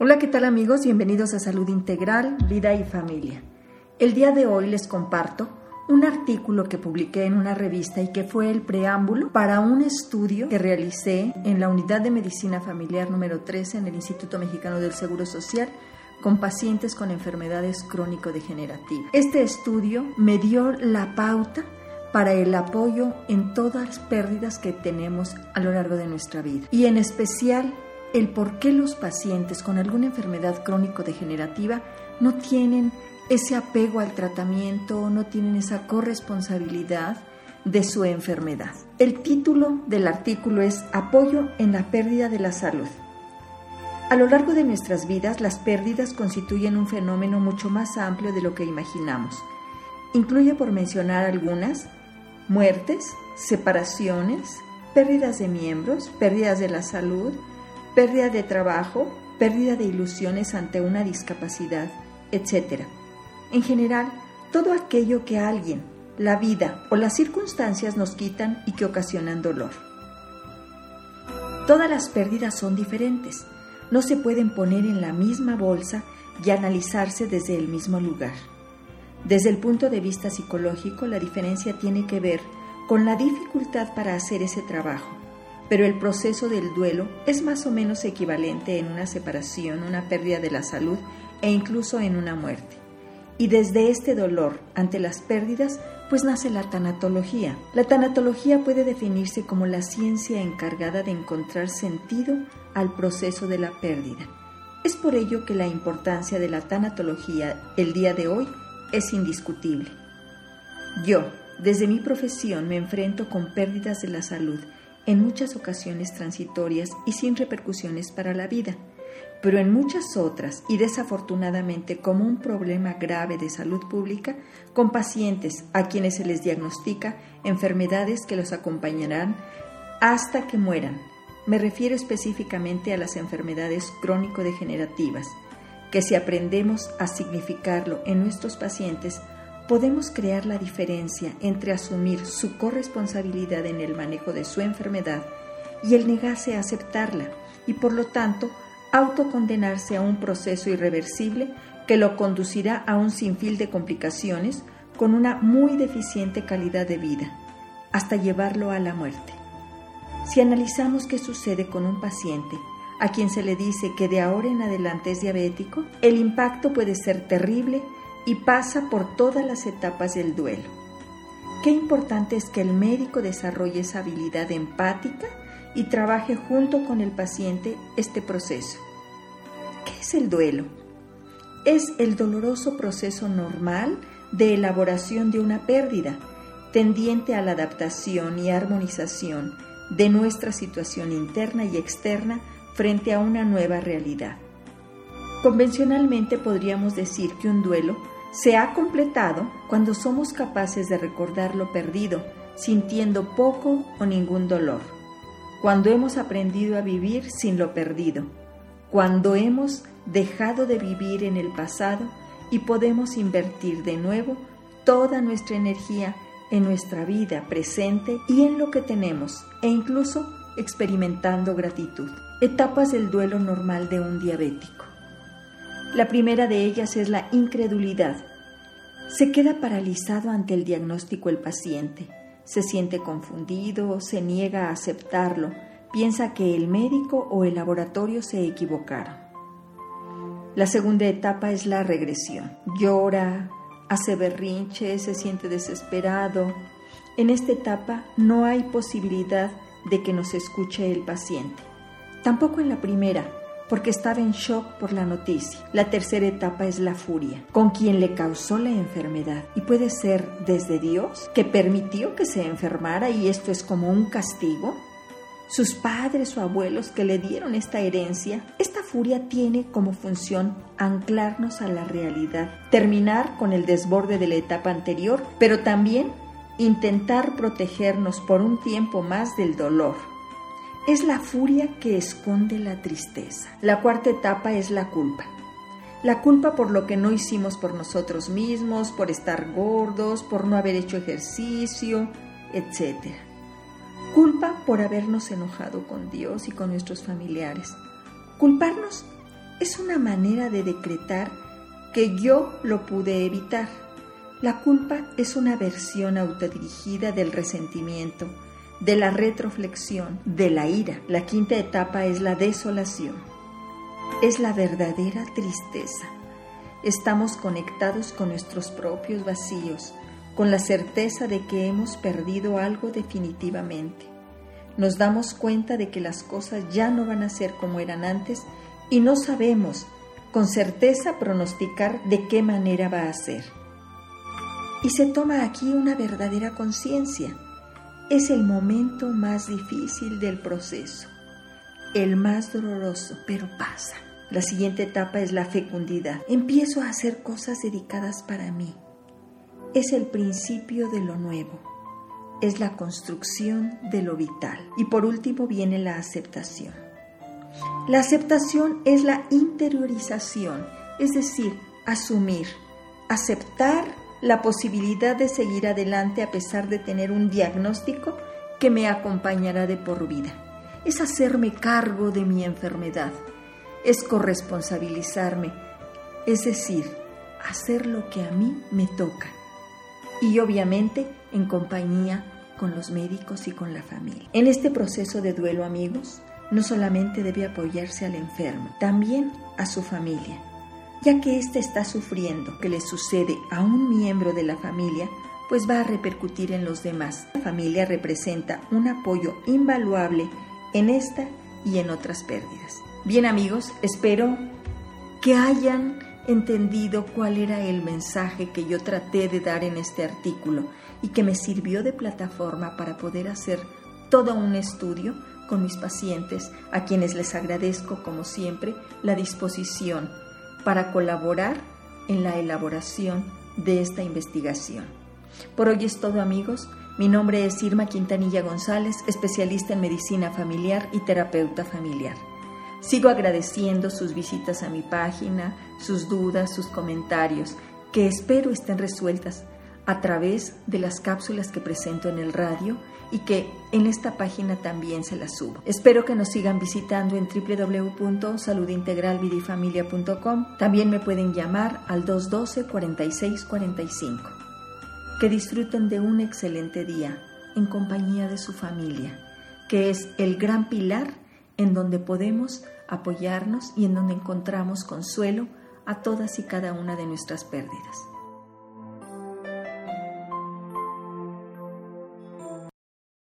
Hola, ¿qué tal amigos? Bienvenidos a Salud Integral, Vida y Familia. El día de hoy les comparto un artículo que publiqué en una revista y que fue el preámbulo para un estudio que realicé en la Unidad de Medicina Familiar número 13 en el Instituto Mexicano del Seguro Social con pacientes con enfermedades crónico-degenerativas. Este estudio me dio la pauta para el apoyo en todas las pérdidas que tenemos a lo largo de nuestra vida y en especial el por qué los pacientes con alguna enfermedad crónico-degenerativa no tienen ese apego al tratamiento, no tienen esa corresponsabilidad de su enfermedad. El título del artículo es Apoyo en la pérdida de la salud. A lo largo de nuestras vidas, las pérdidas constituyen un fenómeno mucho más amplio de lo que imaginamos. Incluye, por mencionar algunas, muertes, separaciones, pérdidas de miembros, pérdidas de la salud, pérdida de trabajo, pérdida de ilusiones ante una discapacidad, etc. En general, todo aquello que alguien, la vida o las circunstancias nos quitan y que ocasionan dolor. Todas las pérdidas son diferentes, no se pueden poner en la misma bolsa y analizarse desde el mismo lugar. Desde el punto de vista psicológico, la diferencia tiene que ver con la dificultad para hacer ese trabajo, pero el proceso del duelo es más o menos equivalente en una separación, una pérdida de la salud e incluso en una muerte. Y desde este dolor ante las pérdidas, pues nace la tanatología. La tanatología puede definirse como la ciencia encargada de encontrar sentido al proceso de la pérdida. Es por ello que la importancia de la tanatología el día de hoy es indiscutible. Yo, desde mi profesión, me enfrento con pérdidas de la salud en muchas ocasiones transitorias y sin repercusiones para la vida, pero en muchas otras y desafortunadamente como un problema grave de salud pública con pacientes a quienes se les diagnostica enfermedades que los acompañarán hasta que mueran. Me refiero específicamente a las enfermedades crónico-degenerativas, que si aprendemos a significarlo en nuestros pacientes, podemos crear la diferencia entre asumir su corresponsabilidad en el manejo de su enfermedad y el negarse a aceptarla y por lo tanto autocondenarse a un proceso irreversible que lo conducirá a un sinfín de complicaciones con una muy deficiente calidad de vida, hasta llevarlo a la muerte. Si analizamos qué sucede con un paciente a quien se le dice que de ahora en adelante es diabético, el impacto puede ser terrible y pasa por todas las etapas del duelo. Qué importante es que el médico desarrolle esa habilidad empática y trabaje junto con el paciente este proceso. ¿Qué es el duelo? Es el doloroso proceso normal de elaboración de una pérdida, tendiente a la adaptación y armonización de nuestra situación interna y externa frente a una nueva realidad. Convencionalmente podríamos decir que un duelo se ha completado cuando somos capaces de recordar lo perdido, sintiendo poco o ningún dolor, cuando hemos aprendido a vivir sin lo perdido, cuando hemos dejado de vivir en el pasado y podemos invertir de nuevo toda nuestra energía en nuestra vida presente y en lo que tenemos, e incluso experimentando gratitud. Etapas del duelo normal de un diabético. La primera de ellas es la incredulidad. Se queda paralizado ante el diagnóstico el paciente. Se siente confundido, se niega a aceptarlo, piensa que el médico o el laboratorio se equivocaron. La segunda etapa es la regresión. Llora, hace berrinche, se siente desesperado. En esta etapa no hay posibilidad de que nos escuche el paciente. Tampoco en la primera, porque estaba en shock por la noticia. La tercera etapa es la furia, con quien le causó la enfermedad. Y puede ser desde Dios, que permitió que se enfermara y esto es como un castigo. Sus padres o abuelos que le dieron esta herencia. Esta furia tiene como función anclarnos a la realidad, terminar con el desborde de la etapa anterior, pero también intentar protegernos por un tiempo más del dolor es la furia que esconde la tristeza. La cuarta etapa es la culpa. La culpa por lo que no hicimos por nosotros mismos, por estar gordos, por no haber hecho ejercicio, etc. Culpa por habernos enojado con Dios y con nuestros familiares. Culparnos es una manera de decretar que yo lo pude evitar. La culpa es una versión autodirigida del resentimiento, de la retroflexión, de la ira. La quinta etapa es la desolación. Es la verdadera tristeza. Estamos conectados con nuestros propios vacíos, con la certeza de que hemos perdido algo definitivamente. Nos damos cuenta de que las cosas ya no van a ser como eran antes y no sabemos con certeza pronosticar de qué manera va a ser. Y se toma aquí una verdadera conciencia. Es el momento más difícil del proceso, el más doloroso, pero pasa. La siguiente etapa es la fecundidad. Empiezo a hacer cosas dedicadas para mí. Es el principio de lo nuevo. Es la construcción de lo vital. Y por último viene la aceptación. La aceptación es la interiorización, es decir, asumir, aceptar la posibilidad de seguir adelante a pesar de tener un diagnóstico que me acompañará de por vida. Es hacerme cargo de mi enfermedad, es corresponsabilizarme, es decir, hacer lo que a mí me toca. Y obviamente en compañía con los médicos y con la familia. En este proceso de duelo, amigos, no solamente debe apoyarse al enfermo, también a su familia, ya que éste está sufriendo que le sucede a un miembro de la familia, pues va a repercutir en los demás. La familia representa un apoyo invaluable en esta y en otras pérdidas. Bien amigos, espero que hayan entendido cuál era el mensaje que yo traté de dar en este artículo y que me sirvió de plataforma para poder hacer todo un estudio con mis pacientes, a quienes les agradezco como siempre la disposición para colaborar en la elaboración de esta investigación. Por hoy es todo amigos. Mi nombre es Irma Quintanilla González, especialista en medicina familiar y terapeuta familiar. Sigo agradeciendo sus visitas a mi página, sus dudas, sus comentarios, que espero estén resueltas a través de las cápsulas que presento en el radio y que en esta página también se las subo. Espero que nos sigan visitando en www.saludintegralvidifamilia.com. También me pueden llamar al 212-4645. Que disfruten de un excelente día en compañía de su familia, que es el gran pilar en donde podemos apoyarnos y en donde encontramos consuelo a todas y cada una de nuestras pérdidas.